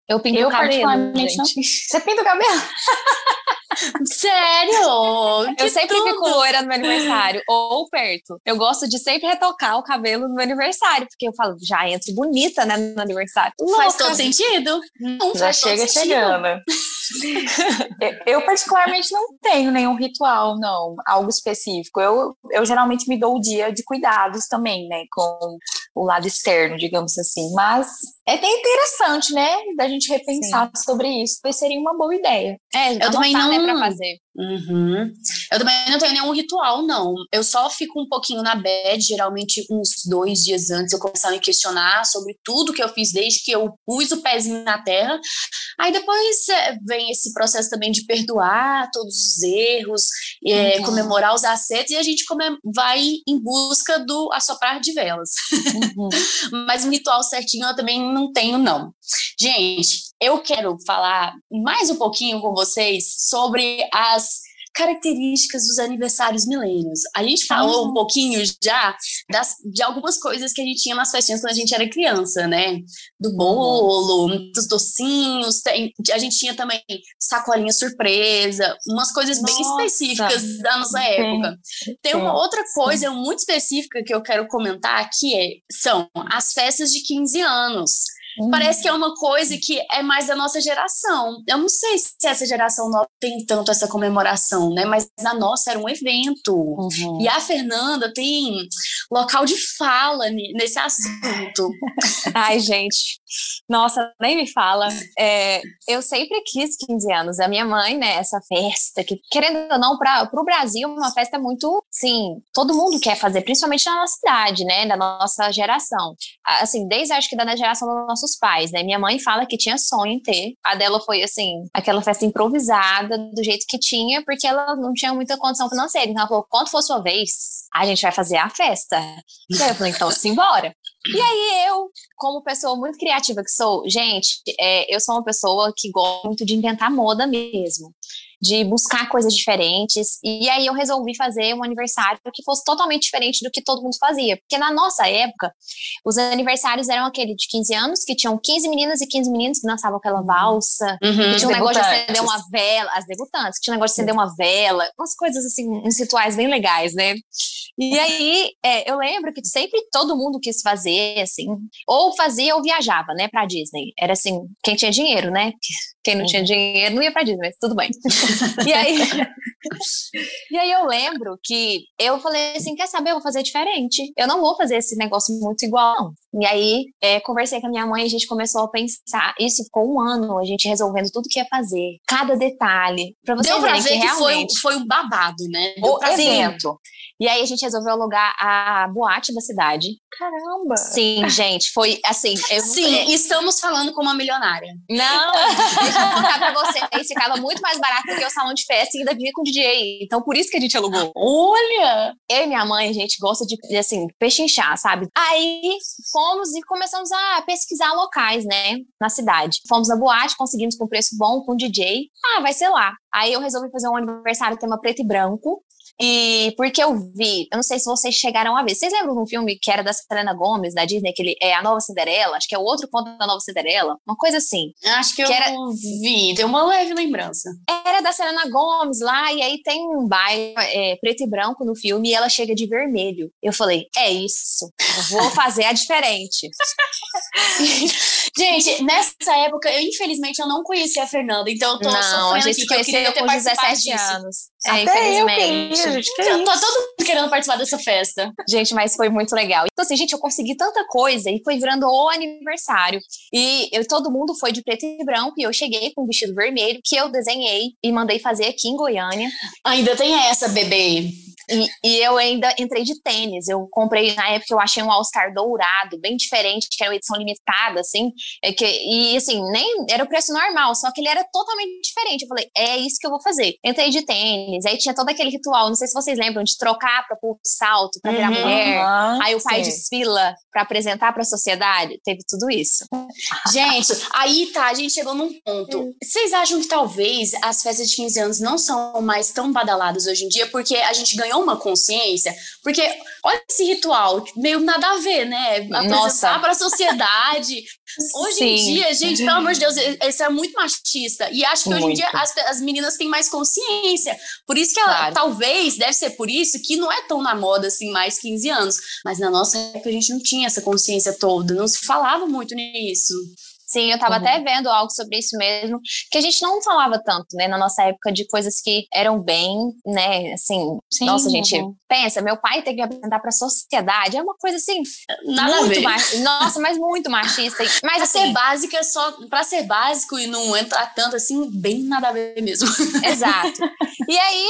Speaker 4: Eu pinto eu o cabelo. Gente.
Speaker 5: Você pinta o cabelo? (laughs)
Speaker 3: Sério?
Speaker 4: eu sempre tudo. fico loira no meu aniversário, ou perto. Eu gosto de sempre retocar o cabelo no meu aniversário, porque eu falo, já entro bonita, né, no aniversário.
Speaker 3: Faz todo sentido?
Speaker 5: Não já chega chegando. Eu, particularmente, não tenho nenhum ritual, não, algo específico. Eu, eu geralmente me dou o dia de cuidados também, né, com o lado externo, digamos assim. Mas é até interessante, né, da gente repensar Sim. sobre isso. Talvez seria uma boa ideia.
Speaker 4: É, eu também né, não. Né, pra fazer.
Speaker 3: Uhum. Eu também não tenho nenhum ritual, não. Eu só fico um pouquinho na bed, geralmente uns dois dias antes eu começar a me questionar sobre tudo que eu fiz desde que eu pus o pezinho na terra. Aí depois é, vem esse processo também de perdoar todos os erros, é, uhum. comemorar os acertos e a gente vai em busca do assoprar de velas. Uhum. (laughs) Mas um ritual certinho eu também não tenho, não. Gente, eu quero falar mais um pouquinho com vocês sobre as características dos aniversários milênios. A gente falou um pouquinho já das, de algumas coisas que a gente tinha nas festinhas quando a gente era criança, né? Do bolo, dos docinhos, tem, a gente tinha também sacolinha surpresa, umas coisas bem Nossa. específicas da nossa época. Tem uma outra coisa muito específica que eu quero comentar que é, são as festas de 15 anos. Uhum. Parece que é uma coisa que é mais da nossa geração. Eu não sei se essa geração nova tem tanto essa comemoração, né? Mas na nossa era um evento. Uhum. E a Fernanda tem local de fala nesse assunto. (laughs)
Speaker 4: Ai, gente. Nossa, nem me fala. É, eu sempre quis 15 anos. A minha mãe, né, essa festa, que querendo ou não, para o Brasil, uma festa muito, sim, todo mundo quer fazer, principalmente na nossa idade, né, da nossa geração. Assim, desde acho que da geração dos nossos pais, né. Minha mãe fala que tinha sonho em ter. A dela foi, assim, aquela festa improvisada, do jeito que tinha, porque ela não tinha muita condição financeira. Então ela falou: quando for sua vez, a gente vai fazer a festa. E eu falei: então simbora. E aí eu, como pessoa muito criativa que sou, gente, é, eu sou uma pessoa que gosta muito de inventar moda mesmo de buscar coisas diferentes. E aí eu resolvi fazer um aniversário que fosse totalmente diferente do que todo mundo fazia. Porque na nossa época, os aniversários eram aquele de 15 anos, que tinham 15 meninas e 15 meninos que dançavam aquela valsa, uhum, que tinha um negócio de acender uma vela, as debutantes, que tinha um negócio de acender uma vela, umas coisas assim, uns rituais bem legais, né? E aí, é, eu lembro que sempre todo mundo quis fazer, assim, ou fazia ou viajava, né, pra Disney. Era assim, quem tinha dinheiro, né? Quem não uhum. tinha dinheiro não ia pra Disney, mas tudo bem. (laughs) e aí, (laughs) e aí eu lembro que eu falei assim, quer saber, eu vou fazer diferente. Eu não vou fazer esse negócio muito igual, não. E aí, é, conversei com a minha mãe, a gente começou a pensar, isso ficou um ano, a gente resolvendo tudo que ia fazer, cada detalhe,
Speaker 3: pra você Deu pra ver que, que foi, foi um babado, né? Deu
Speaker 4: o evento. E aí a gente resolveu alugar a boate da cidade.
Speaker 5: Caramba!
Speaker 4: Sim, gente, foi assim.
Speaker 3: Eu, Sim, é... estamos falando com uma milionária.
Speaker 4: Não, deixa eu contar pra vocês, ficava muito mais barato do que o salão de festa e ainda vinha com DJ. Então por isso que a gente alugou.
Speaker 3: Olha!
Speaker 4: Eu e minha mãe, a gente gosta de, assim, pechinchar, sabe? Aí fomos e começamos a pesquisar locais, né, na cidade. Fomos na boate, conseguimos com preço bom, com DJ. Ah, vai ser lá. Aí eu resolvi fazer um aniversário tema preto e branco. E porque eu vi, eu não sei se vocês chegaram a ver. Vocês lembram de um filme que era da Selena Gomes, da Disney, que ele é A Nova Cinderela? Acho que é o outro conto da Nova Cinderela. Uma coisa assim.
Speaker 3: Acho que, que eu era... vi, deu uma leve lembrança.
Speaker 4: Era da Selena Gomes lá, e aí tem um bairro é, preto e branco no filme, e ela chega de vermelho. Eu falei, é isso, eu vou fazer a diferente. (laughs)
Speaker 3: gente, nessa época, eu infelizmente eu não conhecia a Fernanda, então eu tô
Speaker 4: Não, a gente se conheceu com 17 anos.
Speaker 5: É, Até infelizmente. Eu gente, que
Speaker 3: Tô todo mundo querendo participar dessa festa.
Speaker 4: Gente, mas foi muito legal. Então, assim, gente, eu consegui tanta coisa e foi virando o aniversário. E eu, todo mundo foi de preto e branco e eu cheguei com um vestido vermelho que eu desenhei e mandei fazer aqui em Goiânia.
Speaker 3: Ainda tem essa, bebê.
Speaker 4: E, e, eu ainda entrei de tênis. Eu comprei, na época, eu achei um All-Star dourado, bem diferente, que era uma edição limitada, assim. É que, e, assim, nem era o preço normal, só que ele era totalmente diferente. Eu falei, é isso que eu vou fazer. Entrei de tênis, aí tinha todo aquele ritual, não sei se vocês lembram, de trocar pra pôr salto, pra virar uhum, mulher. aí o pai desfila pra apresentar pra sociedade. Teve tudo isso.
Speaker 3: Gente, aí tá, a gente chegou num ponto. Vocês acham que talvez as festas de 15 anos não são mais tão badaladas hoje em dia, porque a gente ganhou uma consciência, porque olha esse ritual, meio nada a ver, né? Apresentar para a sociedade. (laughs) Hoje Sim. em dia, gente, pelo amor de Deus, isso é muito machista. E acho que muito. hoje em dia as, as, meninas têm mais consciência. Por isso que ela, claro. talvez, deve ser por isso que não é tão na moda assim, mais 15 anos. Mas na nossa época a gente não tinha essa consciência toda, não se falava muito nisso.
Speaker 4: Sim, eu estava uhum. até vendo algo sobre isso mesmo, que a gente não falava tanto, né, na nossa época, de coisas que eram bem, né, assim, Sim, nossa, gente, uhum. pensa, meu pai tem que apresentar para a sociedade, é uma coisa assim, Nada muito mais, nossa, mas muito machista. Mas
Speaker 3: pra
Speaker 4: assim,
Speaker 3: ser básica, só para ser básico e não entrar tanto assim, bem nada a ver mesmo. (laughs)
Speaker 4: Exato. E aí,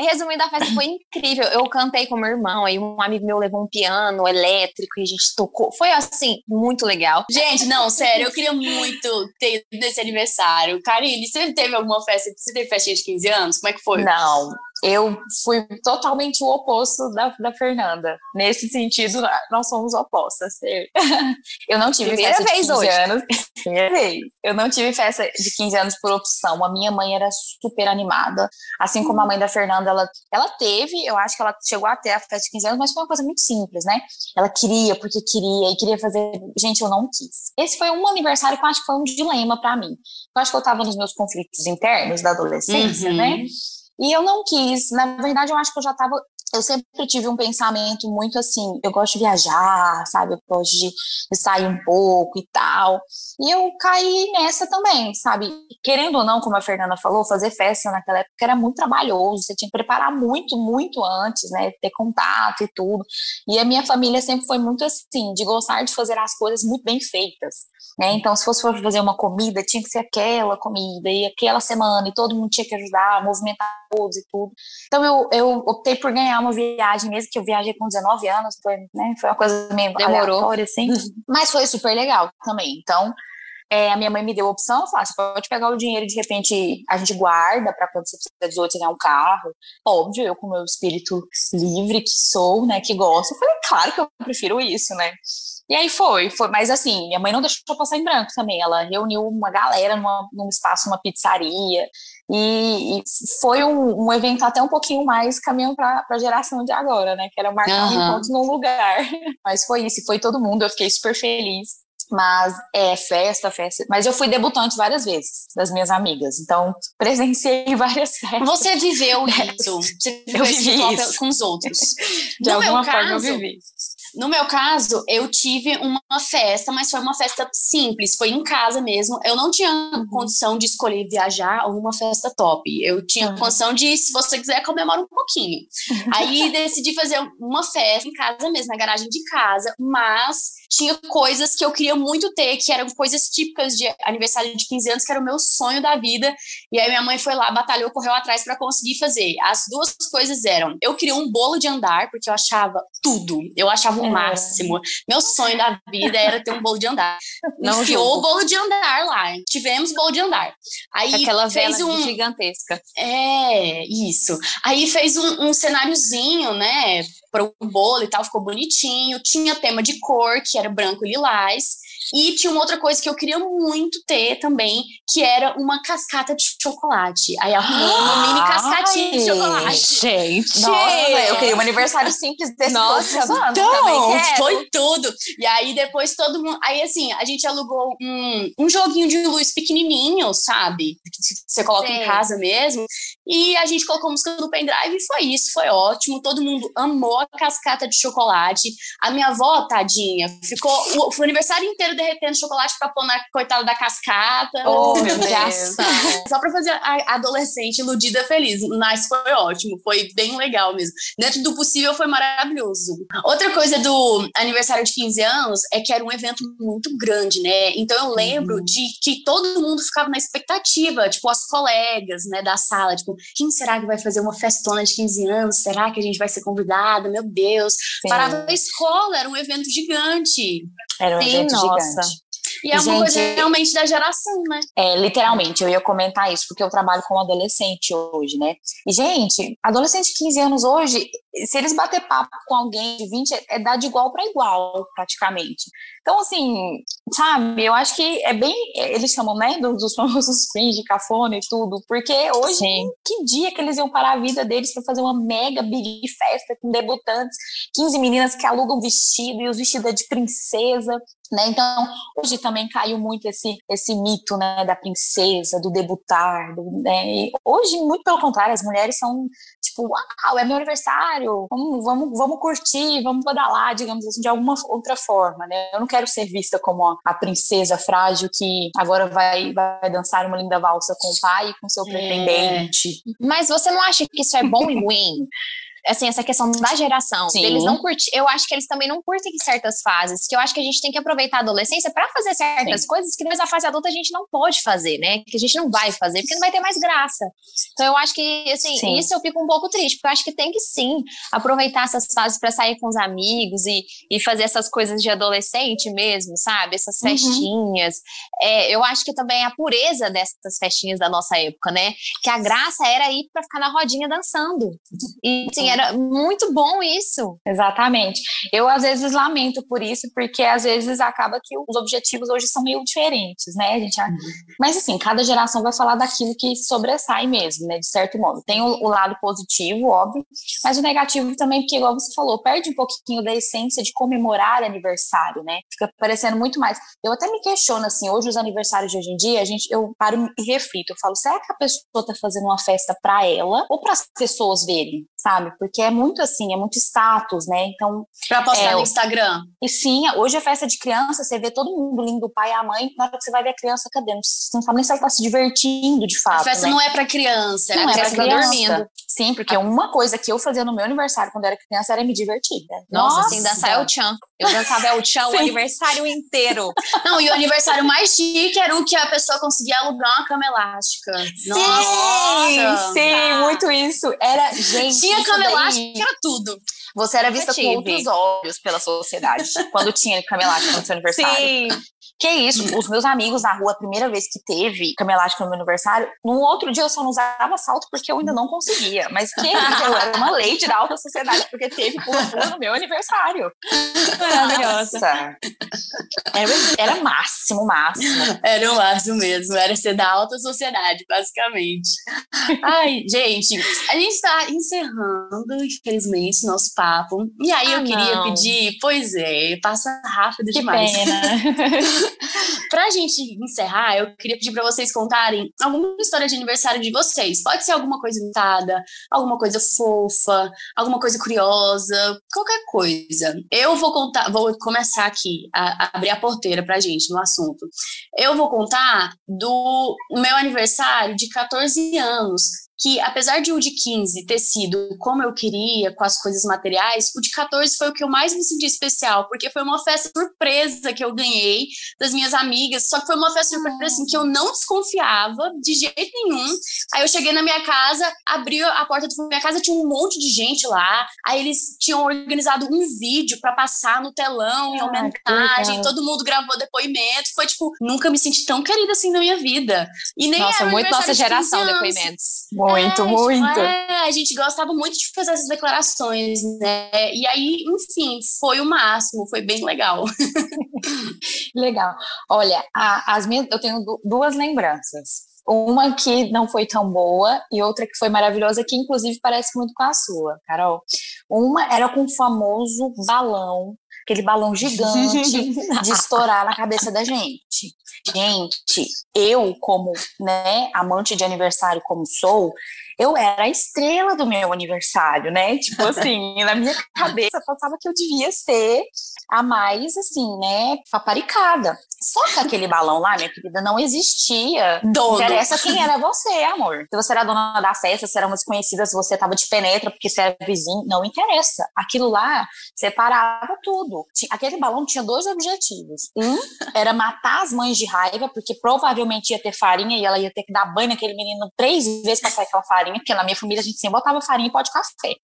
Speaker 4: resumindo, a festa foi incrível. Eu cantei com meu irmão, aí um amigo meu levou um piano elétrico e a gente tocou. Foi assim, muito legal.
Speaker 3: Gente, não, sério, eu queria muito ter nesse aniversário. Karine, você teve alguma festa? Você teve festinha de 15 anos? Como é que foi?
Speaker 5: Não, eu fui totalmente o oposto da, da Fernanda. Nesse sentido, nós somos opostas. (laughs) Eu não tive Primeira festa vez de 15 hoje. anos. (laughs) Primeira vez. Eu não tive festa de 15 anos por opção. A minha mãe era super animada. Assim como a mãe da Fernanda, ela, ela teve, eu acho que ela chegou até a festa de 15 anos, mas foi uma coisa muito simples, né? Ela queria porque queria e queria fazer. Gente, eu não quis. Esse foi um aniversário que eu acho que foi um dilema para mim. Eu acho que eu tava nos meus conflitos internos da adolescência, né? uhum. né? E eu não quis. Na verdade, eu acho que eu já estava eu sempre tive um pensamento muito assim, eu gosto de viajar, sabe? Eu gosto de, sair um pouco e tal. E eu caí nessa também, sabe? Querendo ou não, como a Fernanda falou, fazer festa naquela época era muito trabalhoso, você tinha que preparar muito, muito antes, né? Ter contato e tudo. E a minha família sempre foi muito assim, de gostar de fazer as coisas muito bem feitas. Né? Então, se fosse fazer uma comida, tinha que ser aquela comida, e aquela semana, e todo mundo tinha que ajudar, movimentar todos e tudo. Então, eu, eu optei por ganhar uma viagem, mesmo que eu viajei com 19 anos, foi, né, foi uma coisa meio Demorou. aleatória, assim, (laughs) mas foi super legal também. Então, é, a minha mãe me deu a opção, falou, ah, você pode pegar o dinheiro e de repente a gente guarda para quando você precisa de outros ganhar um carro. Óbvio, eu com meu espírito livre que sou, né, que gosto, eu falei, claro que eu prefiro isso, né. E aí foi, foi, mas assim, minha mãe não deixou passar em branco também. Ela reuniu uma galera numa, num espaço, uma pizzaria, e, e foi um, um, evento até um pouquinho mais caminhando para a geração de agora, né? Que era marcar uhum. um encontro num lugar. (laughs) Mas foi isso, foi todo mundo, eu fiquei super feliz. Mas é festa, festa. Mas eu fui debutante várias vezes das minhas amigas. Então, (laughs) presenciei várias festas.
Speaker 3: Você viveu (laughs) isso. Você viveu eu vivi isso. com os outros.
Speaker 5: De no alguma forma caso, eu vivi.
Speaker 3: No meu caso, eu tive uma festa, mas foi uma festa simples, foi em casa mesmo. Eu não tinha uhum. condição de escolher viajar ou uma festa top. Eu tinha uhum. condição de, se você quiser, comemora um pouquinho. (laughs) Aí decidi fazer uma festa em casa mesmo, na garagem de casa, mas tinha coisas que eu queria muito ter, que eram coisas típicas de aniversário de 15 anos, que era o meu sonho da vida. E aí minha mãe foi lá, batalhou, correu atrás para conseguir fazer. As duas coisas eram: eu queria um bolo de andar, porque eu achava tudo. Eu achava o é. máximo. Meu sonho da vida era ter um bolo de andar. (laughs) Não Enfiou o bolo de andar lá. Tivemos bolo de andar. Aí
Speaker 4: Aquela fez um gigantesca.
Speaker 3: É, isso. Aí fez um, um cenáriozinho, né? Para o bolo e tal, ficou bonitinho. Tinha tema de cor, que era branco e lilás. E tinha uma outra coisa que eu queria muito ter também, que era uma cascata de chocolate. Aí arrumou uma mini cascatinha de chocolate.
Speaker 5: Gente! Nossa, eu queria um aniversário simples desse Nossa,
Speaker 3: então, foi tudo. E aí depois todo mundo... Aí assim, a gente alugou um, um joguinho de luz pequenininho, sabe? Que você coloca Sim. em casa mesmo. E a gente colocou música no pendrive e foi isso, foi ótimo. Todo mundo amou a cascata de chocolate. A minha avó, tadinha, ficou o, o aniversário inteiro derretendo chocolate pra pôr na coitada da cascata.
Speaker 5: Oh, meu Deus.
Speaker 3: Só pra fazer a adolescente iludida feliz. Mas foi ótimo, foi bem legal mesmo. Dentro do possível foi maravilhoso. Outra coisa do aniversário de 15 anos é que era um evento muito grande, né? Então eu lembro uhum. de que todo mundo ficava na expectativa, tipo, as colegas, né, da sala, tipo, quem será que vai fazer uma festona de 15 anos? Será que a gente vai ser convidada? Meu Deus. Sim. Parava a escola, era um evento gigante.
Speaker 5: Era um Sim, evento nossa. gigante.
Speaker 3: E é uma
Speaker 5: Gente,
Speaker 3: coisa realmente da geração, né?
Speaker 5: É, literalmente, eu ia comentar isso, porque eu trabalho com adolescente hoje, né? E, gente, adolescente de 15 anos hoje, se eles bater papo com alguém de 20, é dar de igual para igual, praticamente. Então, assim, sabe, eu acho que é bem. Eles chamam, né, dos, (laughs) famosos cringe, cafona e tudo, porque hoje,
Speaker 4: Sim.
Speaker 5: que dia que eles iam parar a vida deles para fazer uma mega big festa com debutantes, 15 meninas que alugam vestido e os vestidos é de princesa, né? Então, hoje também caiu muito esse, esse mito, né, da princesa, do debutar, do, né? E hoje, muito pelo contrário, as mulheres são tipo, uau, é meu aniversário, vamos, vamos, vamos curtir, vamos badalar, digamos assim, de alguma outra forma, né? Eu não quero ser vista como a, princesa frágil que agora vai, vai dançar uma linda valsa com o pai e com seu pretendente.
Speaker 4: Mas você não acha que isso é bom e ruim? (laughs) Assim, essa questão da geração,
Speaker 5: Sim.
Speaker 4: eles não curtem. Eu acho que eles também não curtem em certas fases. Que eu acho que a gente tem que aproveitar a adolescência para fazer certas
Speaker 5: Sim.
Speaker 4: coisas que depois na fase adulta a gente não pode fazer, né? Que a gente não vai fazer, porque não vai ter mais graça. Então eu acho que, assim,
Speaker 5: Sim.
Speaker 4: isso eu fico um pouco triste, porque eu acho que tem que sim aproveitar essas fases para sair com os amigos e, e fazer essas coisas de adolescente mesmo, sabe? Essas
Speaker 5: Uhum.
Speaker 4: festinhas. É, eu acho que também a pureza dessas festinhas da nossa época, né? Que a graça era ir para ficar na rodinha dançando. E assim, era muito bom isso.
Speaker 5: Exatamente. Eu, às vezes, lamento por isso, porque às vezes acaba que os objetivos hoje são meio diferentes, né? A gente, Mas, assim, cada geração vai falar daquilo que sobressai mesmo, né? De certo modo. Tem o, o lado positivo, óbvio, mas o negativo também, porque, igual você falou, perde um pouquinho da essência de comemorar aniversário, né? Fica parecendo muito mais. Eu até me questiono, assim, hoje os aniversários de hoje em dia, a gente, eu paro e reflito. Eu falo, será que a pessoa tá fazendo uma festa para ela ou para as pessoas verem, sabe? Porque é muito assim, é muito status, né? Então,
Speaker 3: Pra postar
Speaker 5: É,
Speaker 3: no
Speaker 5: o-
Speaker 3: Instagram.
Speaker 5: e sim, hoje é festa de criança, você vê todo mundo lindo, o pai e a mãe, na hora que você vai ver a criança, cadê? Não- Você não sabe nem se ela tá se divertindo de fato.
Speaker 3: a festa
Speaker 5: né?
Speaker 3: não é pra criança,
Speaker 5: Não
Speaker 3: a
Speaker 5: é pra
Speaker 3: criança tá
Speaker 5: criança.
Speaker 3: dormindo.
Speaker 5: Sim, porque uma coisa que eu fazia no meu aniversário quando eu era criança era me divertir. né?
Speaker 4: Nossa, assim, dançar El Chan. Eu dançava El Chan o (laughs)
Speaker 5: Sim.
Speaker 4: aniversário inteiro.
Speaker 3: Não, e o aniversário mais chique era o que a pessoa conseguia alugar uma cama elástica. Nossa!
Speaker 5: sim, muito isso. Era, gente.
Speaker 3: Tinha cama
Speaker 5: daí-
Speaker 3: elástica, era tudo.
Speaker 5: Você era vista com outros olhos pela sociedade quando tinha elástica no seu aniversário.
Speaker 4: Sim.
Speaker 5: Que isso, os meus amigos na rua, a primeira vez que teve cama elástica no meu aniversário, no outro dia eu só não usava salto porque eu ainda não conseguia. Mas que isso, eu era uma lady da alta sociedade porque teve pula-pula no meu aniversário.
Speaker 4: Maravilhosa.
Speaker 5: Nossa. Era, era máximo, máximo.
Speaker 3: Era o máximo mesmo, era ser da alta sociedade, basicamente. Ai, gente, a gente tá encerrando, infelizmente, nosso papo. E aí eu
Speaker 4: Ah,
Speaker 3: queria
Speaker 4: não.
Speaker 3: pedir, pois é, passa rápido
Speaker 5: Que
Speaker 3: demais.
Speaker 5: pena. (laughs) (laughs)
Speaker 3: Pra gente encerrar, eu queria pedir pra vocês contarem alguma história de aniversário de vocês. Pode ser alguma coisa inventada, alguma coisa fofa, alguma coisa curiosa, qualquer coisa. Eu vou contar, vou começar aqui a, a abrir a porteira pra gente no assunto. Eu vou contar do meu aniversário de 14 anos, que apesar de o de 15 ter sido como eu queria, com as coisas materiais, o de 14 foi o que eu mais me senti especial, porque foi uma festa surpresa que eu ganhei das minhas amigas, só que foi uma festa surpresa assim, que eu não desconfiava de jeito nenhum. Aí eu cheguei na minha casa, abri a porta da minha casa, tinha um monte de gente lá. Aí eles tinham organizado um vídeo pra passar no telão em
Speaker 5: Ah,
Speaker 3: homenagem, todo mundo gravou depoimento. Foi tipo, nunca me senti tão querida assim na minha vida. E nem
Speaker 4: Nossa, muito nossa
Speaker 3: aniversário de 15
Speaker 4: geração depoimentos.
Speaker 5: Muito,
Speaker 3: É,
Speaker 5: muito.
Speaker 3: É, a gente gostava muito de fazer essas declarações, né? E aí, enfim, foi o máximo, foi bem legal. (laughs)
Speaker 5: Legal. Olha, a- as minhas, eu tenho du- duas lembranças. Uma que não foi tão boa e outra que foi maravilhosa, que inclusive parece muito com a sua, Carol. Uma era com o famoso balão, aquele balão gigante (laughs) de estourar na cabeça da gente. Gente, eu, como né, amante de aniversário como sou, eu era a estrela do meu aniversário, né? Tipo (laughs) assim, na minha cabeça passava que eu devia ser a mais, assim, né, paparicada. Só que aquele balão lá, minha querida, não existia.
Speaker 3: Dono.
Speaker 5: Interessa quem era você, amor. Se você era dona da festa, se era uma desconhecida, se você tava de penetra porque você era vizinho, não interessa. Aquilo lá separava tudo. Aquele balão tinha dois objetivos. Um era matar as mães de raiva, porque provavelmente ia ter farinha e ela ia ter que dar banho naquele menino três vezes pra sair aquela farinha, porque na minha família a gente sempre botava farinha em pó de café.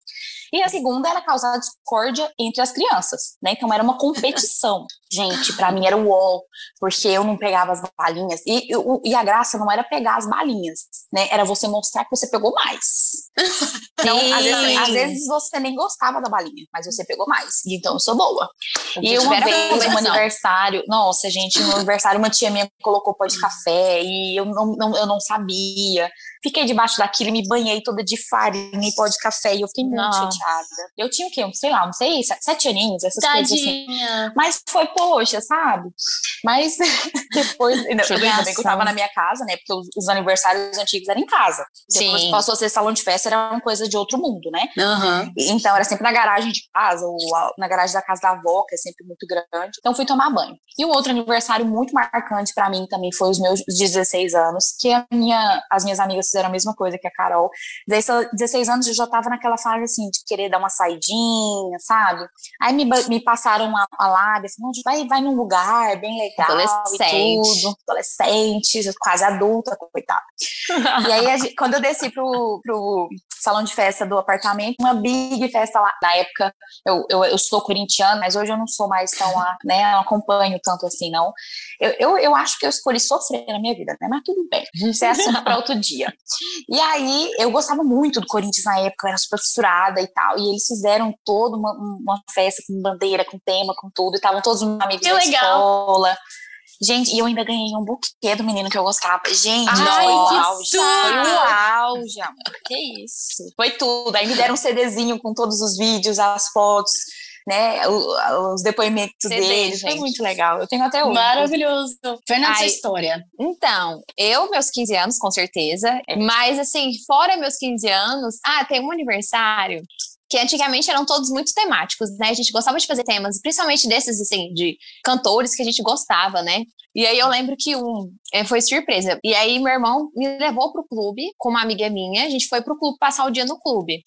Speaker 5: E a segunda era causar discórdia entre as crianças, né? Então era uma competição. (laughs) Gente, pra mim era o UOL. porque eu não pegava as balinhas. E, e, a graça não era pegar as balinhas, né? Era você mostrar que você pegou mais. (laughs) Então, às vezes, às vezes, você nem gostava da balinha, mas você pegou mais. E então eu sou boa. E uma vez, no aniversário, nossa, gente, no aniversário, uma tia minha colocou pó de café e eu não, não, eu não sabia. Fiquei debaixo daquilo e me banhei toda de farinha e pó de café. E eu fiquei muito Não. chateada. Eu tinha o quê? sei lá, não sei, sete aninhos, essas Tadinha. coisas assim. Mas foi, poxa, sabe? Mas (laughs) depois. Ainda bem que eu tava na minha casa, né? Porque os, os, aniversários antigos eram em casa. Depois Sim. passou a ser salão de festa, era uma coisa de outro mundo, né? Uhum. Então era sempre na garagem de casa, ou na garagem da casa da avó, que é sempre muito grande. Então fui tomar banho. E um outro aniversário muito marcante para mim também foi os meus 16 anos, que a minha, as minhas amigas fizeram a mesma coisa que a Carol. 16 anos eu já tava naquela fase assim de querer dar uma saidinha, sabe? Aí me, me passaram uma, uma lábia, assim, vai, vai num lugar bem legal Adolescente. tudo. Adolescente, quase adulta, coitada. (laughs) e aí, quando eu desci pro, pro salão de festa do apartamento, uma big festa lá. Na época, eu, eu, eu sou corintiana, mas hoje eu não sou mais tão, né, não acompanho tanto assim, não. Eu, eu, eu acho que eu escolhi sofrer na minha vida, né? Mas tudo bem, isso é assunto (laughs) para outro dia. E aí, eu gostava muito do Corinthians na época, eu era super fissurada e tal, e eles fizeram toda uma, uma festa com bandeira, com tema, com tudo, e estavam todos os amigos que da legal. escola. Gente, e eu ainda ganhei um buquê do menino que eu gostava. Gente, Ai, foi o auge. Foi o auge, amor. Que isso. Foi tudo. Aí me deram um CDzinho com todos os vídeos, as fotos né, os depoimentos CD, dele, foi muito legal. Eu tenho até hoje.
Speaker 3: Maravilhoso. Fernanda, sua história.
Speaker 4: Então, eu, meus 15 anos, com certeza, é. mas assim, fora meus 15 anos, ah, tem um aniversário que antigamente eram todos muito temáticos, né? A gente gostava de fazer temas, principalmente desses, assim, de cantores que a gente gostava, né? E aí eu lembro que um é, foi surpresa. E aí meu irmão me levou pro clube com uma amiga minha, a gente foi pro clube passar o dia no clube.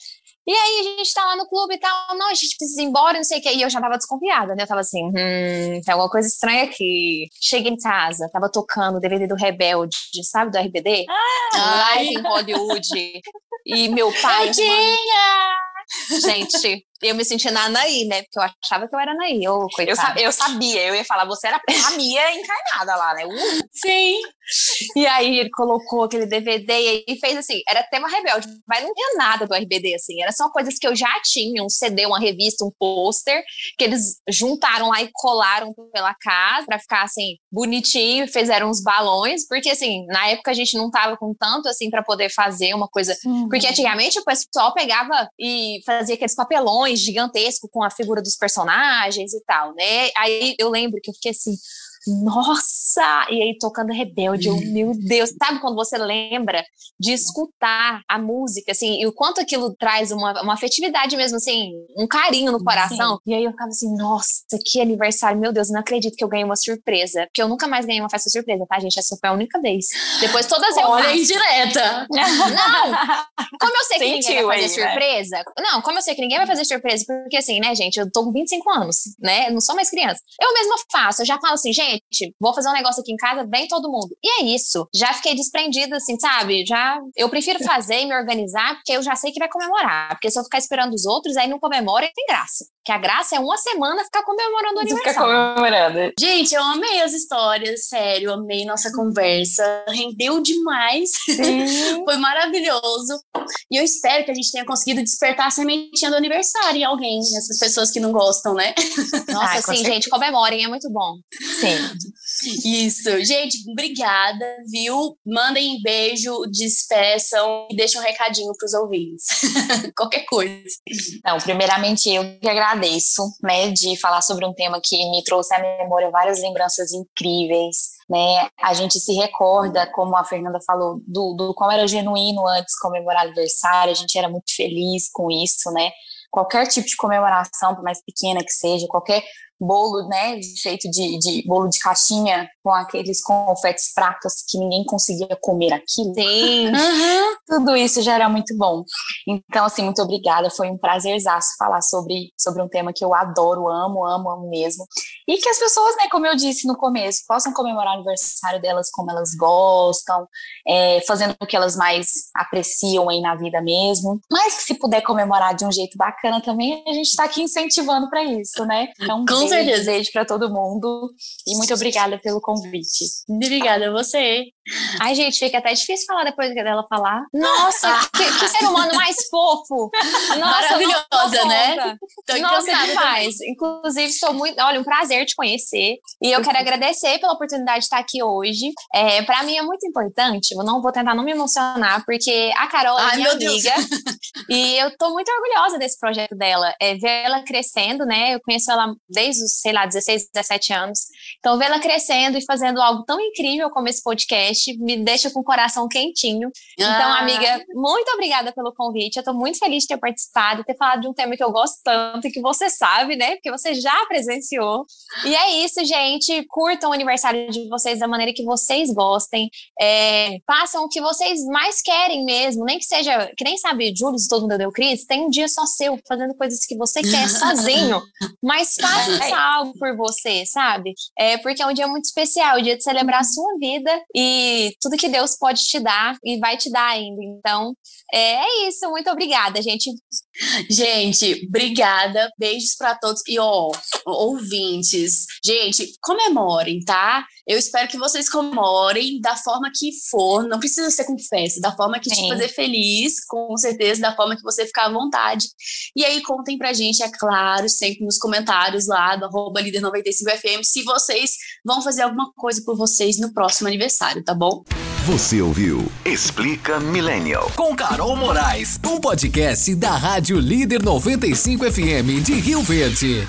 Speaker 4: E aí a gente tá lá no clube e tal, não, a gente precisa ir embora, não sei o que. E eu já tava desconfiada, né? Eu tava assim, hum, tem alguma coisa estranha aqui. Cheguei em casa, tava tocando o DVD do Rebelde, sabe, do RBD? Ah, Live em Hollywood. e meu pai. Eu
Speaker 3: tinha!
Speaker 4: Gente, eu me senti na Anaí, né? Porque eu achava que eu era Anaí. Oh,
Speaker 5: eu, eu sabia, eu ia falar, você era a Mia encarnada lá, né? Uh.
Speaker 4: Sim. E aí ele colocou aquele DVD e fez assim, era tema rebelde, mas não tinha nada do RBD, assim, era só coisas que eu já tinha, um CD, uma revista, um pôster, que eles juntaram lá e colaram pela casa pra ficar assim, bonitinho, fizeram uns balões, porque assim, na época a gente não tava com tanto assim para poder fazer uma coisa, porque antigamente o pessoal pegava e fazia aqueles papelões gigantescos com a figura dos personagens e tal, né? Aí eu lembro que eu fiquei assim, nossa! E aí tocando Rebelde, eu, meu Deus, sabe quando você lembra de escutar a música, assim, e o quanto aquilo traz uma, uma afetividade mesmo, assim, um carinho no coração. Sim. E aí eu ficava assim, nossa, que aniversário, meu Deus, não acredito que eu ganhei uma surpresa. Porque eu nunca mais ganhei uma festa surpresa, tá, gente? Essa foi a única vez. Depois todas eu.
Speaker 3: Olha, indireta! (laughs)
Speaker 4: Não! Como eu sei que ninguém vai fazer aí, né? surpresa. Né? Não, como eu sei que ninguém vai fazer surpresa, porque assim, né, gente, eu tô com 25 anos, né? Não sou mais criança. Eu mesma faço, eu já falo assim, gente gente, vou fazer um negócio aqui em casa, vem todo mundo. E é isso. Já fiquei desprendida, assim, sabe? Já eu prefiro (laughs) fazer e me organizar, porque eu já sei que vai comemorar. Porque se eu ficar esperando os outros, aí não comemora e tem graça. Que a graça é uma semana ficar comemorando o aniversário. Ficar comemorando.
Speaker 3: Gente, eu amei as histórias, sério, amei nossa conversa. Rendeu demais. (laughs) Foi maravilhoso. E eu espero que a gente tenha conseguido despertar a sementinha do aniversário em alguém, essas pessoas que não gostam, né? (laughs)
Speaker 4: Nossa, Ai, sim, certeza. gente, comemorem, é muito bom.
Speaker 3: Sim. Isso. Gente, obrigada, viu? Mandem beijo, despeçam e deixem um recadinho para os ouvintes. (laughs) Qualquer coisa.
Speaker 5: Não, primeiramente eu que agradeço agradeço, né, de falar sobre um tema que me trouxe à memória várias lembranças incríveis, né? A gente se recorda, como a Fernanda falou, do, do como era genuíno antes comemorar aniversário, a gente era muito feliz com isso, né? Qualquer tipo de comemoração, por mais pequena que seja, qualquer bolo, né, feito de, de bolo de caixinha com aqueles confetes pratos que ninguém conseguia comer aquilo.
Speaker 4: Sim.
Speaker 5: Uhum. (laughs) Tudo isso já era muito bom. Então, assim, muito obrigada. Foi um prazerzaço falar sobre, sobre um tema que eu adoro, amo, amo, amo mesmo. E que as pessoas, né, como eu disse no começo, possam comemorar o aniversário delas como elas gostam, é, fazendo o que elas mais apreciam aí na vida mesmo. Mas que se puder comemorar de um jeito bacana também, a gente está aqui incentivando para isso, né?
Speaker 3: Então, com Com certeza.
Speaker 5: Beijo para todo mundo e muito obrigada pelo convite.
Speaker 3: Obrigada a você.
Speaker 4: Ai, gente, fica até difícil falar depois dela falar. Nossa, que, que, ser humano mais fofo! Nossa,
Speaker 3: Maravilhosa, né?
Speaker 4: Tô Nossa, demais. Também. Inclusive, estou muito. Olha, um prazer te conhecer. E eu quero agradecer pela oportunidade de estar aqui hoje. É, para mim é muito importante, eu não vou tentar não me emocionar, porque a Carol é minha amiga. e eu tô muito orgulhosa desse projeto dela. É, ver ela crescendo, né? Eu conheço ela desde os, sei lá, 16, 17 anos. Então, ver ela crescendo e fazendo algo tão incrível como esse podcast podcast me deixa com o coração quentinho. Então, ah. Então, amiga, muito obrigada pelo convite. Eu tô muito feliz de ter participado, ter falado de um tema que eu gosto tanto e que você sabe, né? Porque você já presenciou. E é isso, gente. Curtam o aniversário de vocês da maneira que vocês gostem. É, façam o que vocês mais querem mesmo. Nem que seja, que nem sabe, Júlio, se todo mundo deu Cris, tem um dia só seu, fazendo coisas que você quer (laughs) sozinho. Mas faça algo por você, sabe? É, porque é um dia muito especial, o dia de celebrar a sua vida e tudo que Deus pode te dar e vai te dar ainda. Então, é, é isso. Muito obrigada, gente.
Speaker 3: Gente, obrigada. Beijos para todos. E, ó, ouvintes, gente, comemorem, tá? Eu espero que vocês comemorem da forma que for. Não precisa ser com festa, da forma que Sim. te fazer feliz, com certeza, da forma que você ficar à vontade. E aí, contem pra gente, é claro, sempre nos comentários lá do arroba líder95fm, se vocês vão fazer alguma coisa por vocês no próximo aniversário, tá bom?
Speaker 1: Você ouviu Explica Millennial.
Speaker 6: Com Carol Moraes, um podcast da Rádio Líder 95 FM de Rio Verde.